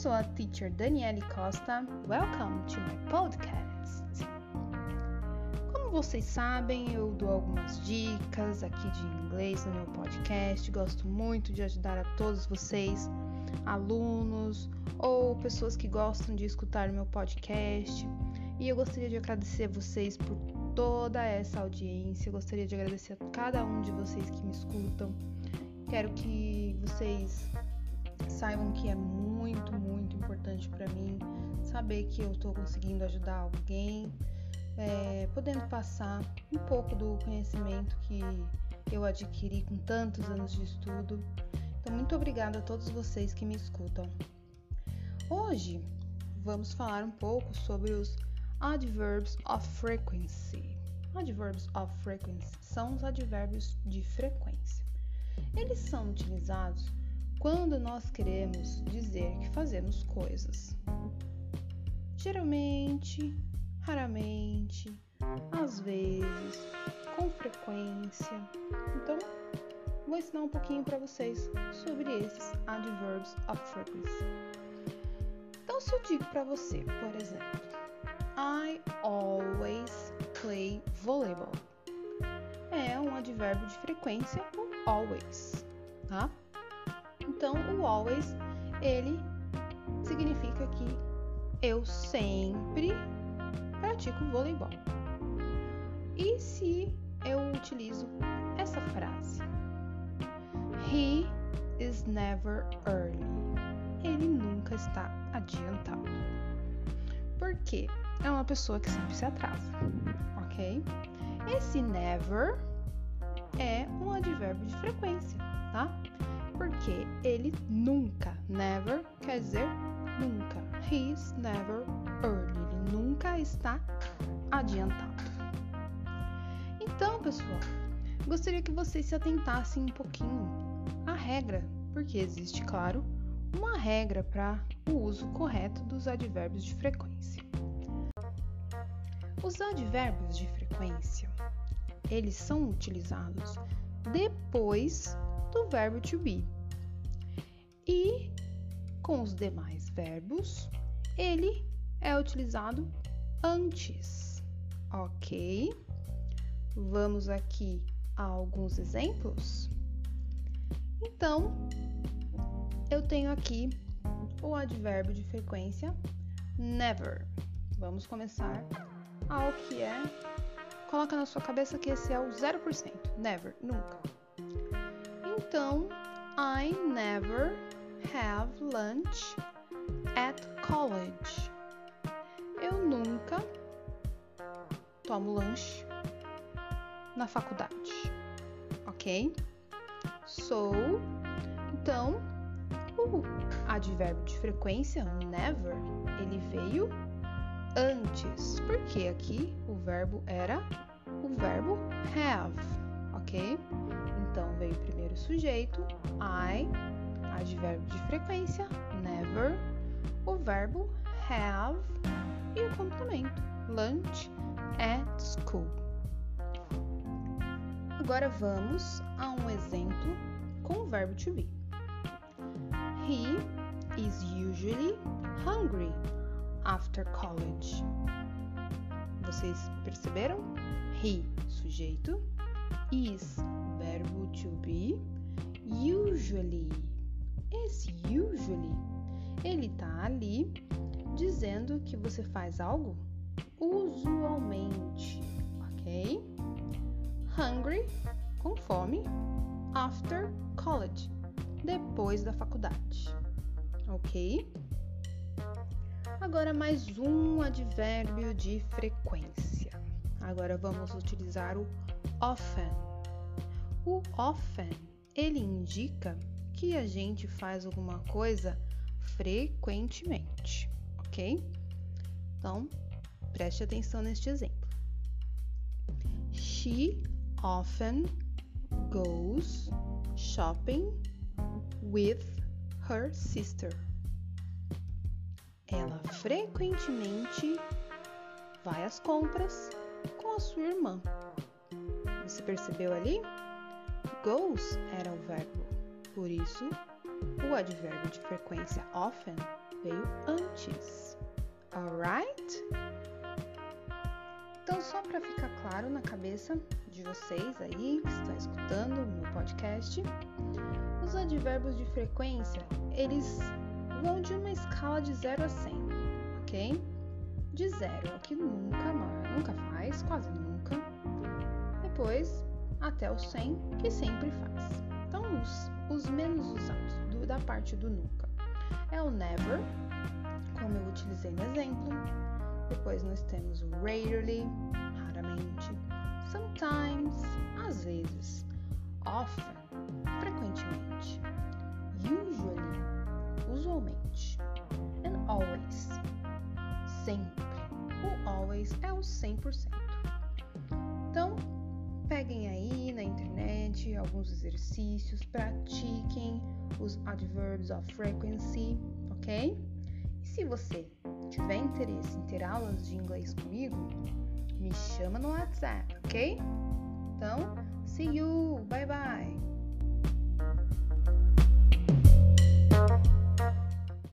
sou a teacher Daniele Costa. Welcome to my podcast. Como vocês sabem, eu dou algumas dicas aqui de inglês no meu podcast. Gosto muito de ajudar a todos vocês, alunos ou pessoas que gostam de escutar o meu podcast. E eu gostaria de agradecer vocês por toda essa audiência. gostaria de agradecer a cada um de vocês que me escutam. Quero que vocês saibam que é muito, muito importante para mim saber que eu estou conseguindo ajudar alguém, é, podendo passar um pouco do conhecimento que eu adquiri com tantos anos de estudo. Então, muito obrigada a todos vocês que me escutam. Hoje vamos falar um pouco sobre os adverbs of frequency. Adverbs of frequency são os advérbios de frequência. Eles são utilizados quando nós queremos dizer que fazemos coisas. Geralmente, raramente, às vezes, com frequência. Então, vou ensinar um pouquinho para vocês sobre esses adverbs of frequency. Então, se eu digo para você, por exemplo, I always play volleyball, é um advérbio de frequência, o always, tá? Então, o always, ele significa que eu sempre pratico voleibol. E se eu utilizo essa frase? He is never early. Ele nunca está adiantado. Por quê? É uma pessoa que sempre se atrasa, ok? Esse never é um advérbio de frequência, tá? Porque ele nunca, never quer dizer nunca. He's never early, ele nunca está adiantado. Então, pessoal, gostaria que vocês se atentassem um pouquinho à regra, porque existe, claro, uma regra para o uso correto dos advérbios de frequência. Os advérbios de frequência, eles são utilizados depois do verbo to be. E com os demais verbos, ele é utilizado antes. Ok? Vamos aqui a alguns exemplos. Então, eu tenho aqui o advérbio de frequência never. Vamos começar ao que é. Coloca na sua cabeça que esse é o 0%. Never, nunca. Então, I never have lunch at college. Eu nunca tomo lanche na faculdade, ok? So, então, o advérbio de frequência, never, ele veio antes, porque aqui o verbo era o verbo have, ok? Então veio primeiro o sujeito, I, advérbio de frequência, never, o verbo have e o complemento, lunch at school. Agora vamos a um exemplo com o verbo to be. He is usually hungry after college. Vocês perceberam? He, sujeito, is, verbo to be, usually. Esse usually, ele tá ali dizendo que você faz algo usualmente, ok? Hungry, com fome, after college, depois da faculdade, ok? Agora mais um advérbio de frequência. Agora vamos utilizar o often. O often, ele indica que a gente faz alguma coisa frequentemente, ok? Então, preste atenção neste exemplo. She often goes shopping with her sister. Ela frequentemente vai às compras com a sua irmã. Você percebeu ali? Goes era o verbo, por isso o advérbio de frequência often veio antes. Alright? Então, só para ficar claro na cabeça de vocês aí que estão escutando o meu podcast, os advérbios de frequência, eles vão de uma escala de 0 a 100, ok? De 0 é o que nunca, nunca faz, quase nunca. Depois, até o 100, que sempre faz. Então, os, os menos usados do, da parte do nunca é o never, como eu utilizei no exemplo. Depois nós temos o rarely, raramente, sometimes, às vezes, often, frequentemente, usually, usualmente, and always, sempre. O always é o 100%. Alguns exercícios, pratiquem os adverbs of frequency, ok? E se você tiver interesse em ter aulas de inglês comigo, me chama no WhatsApp, ok? Então, see you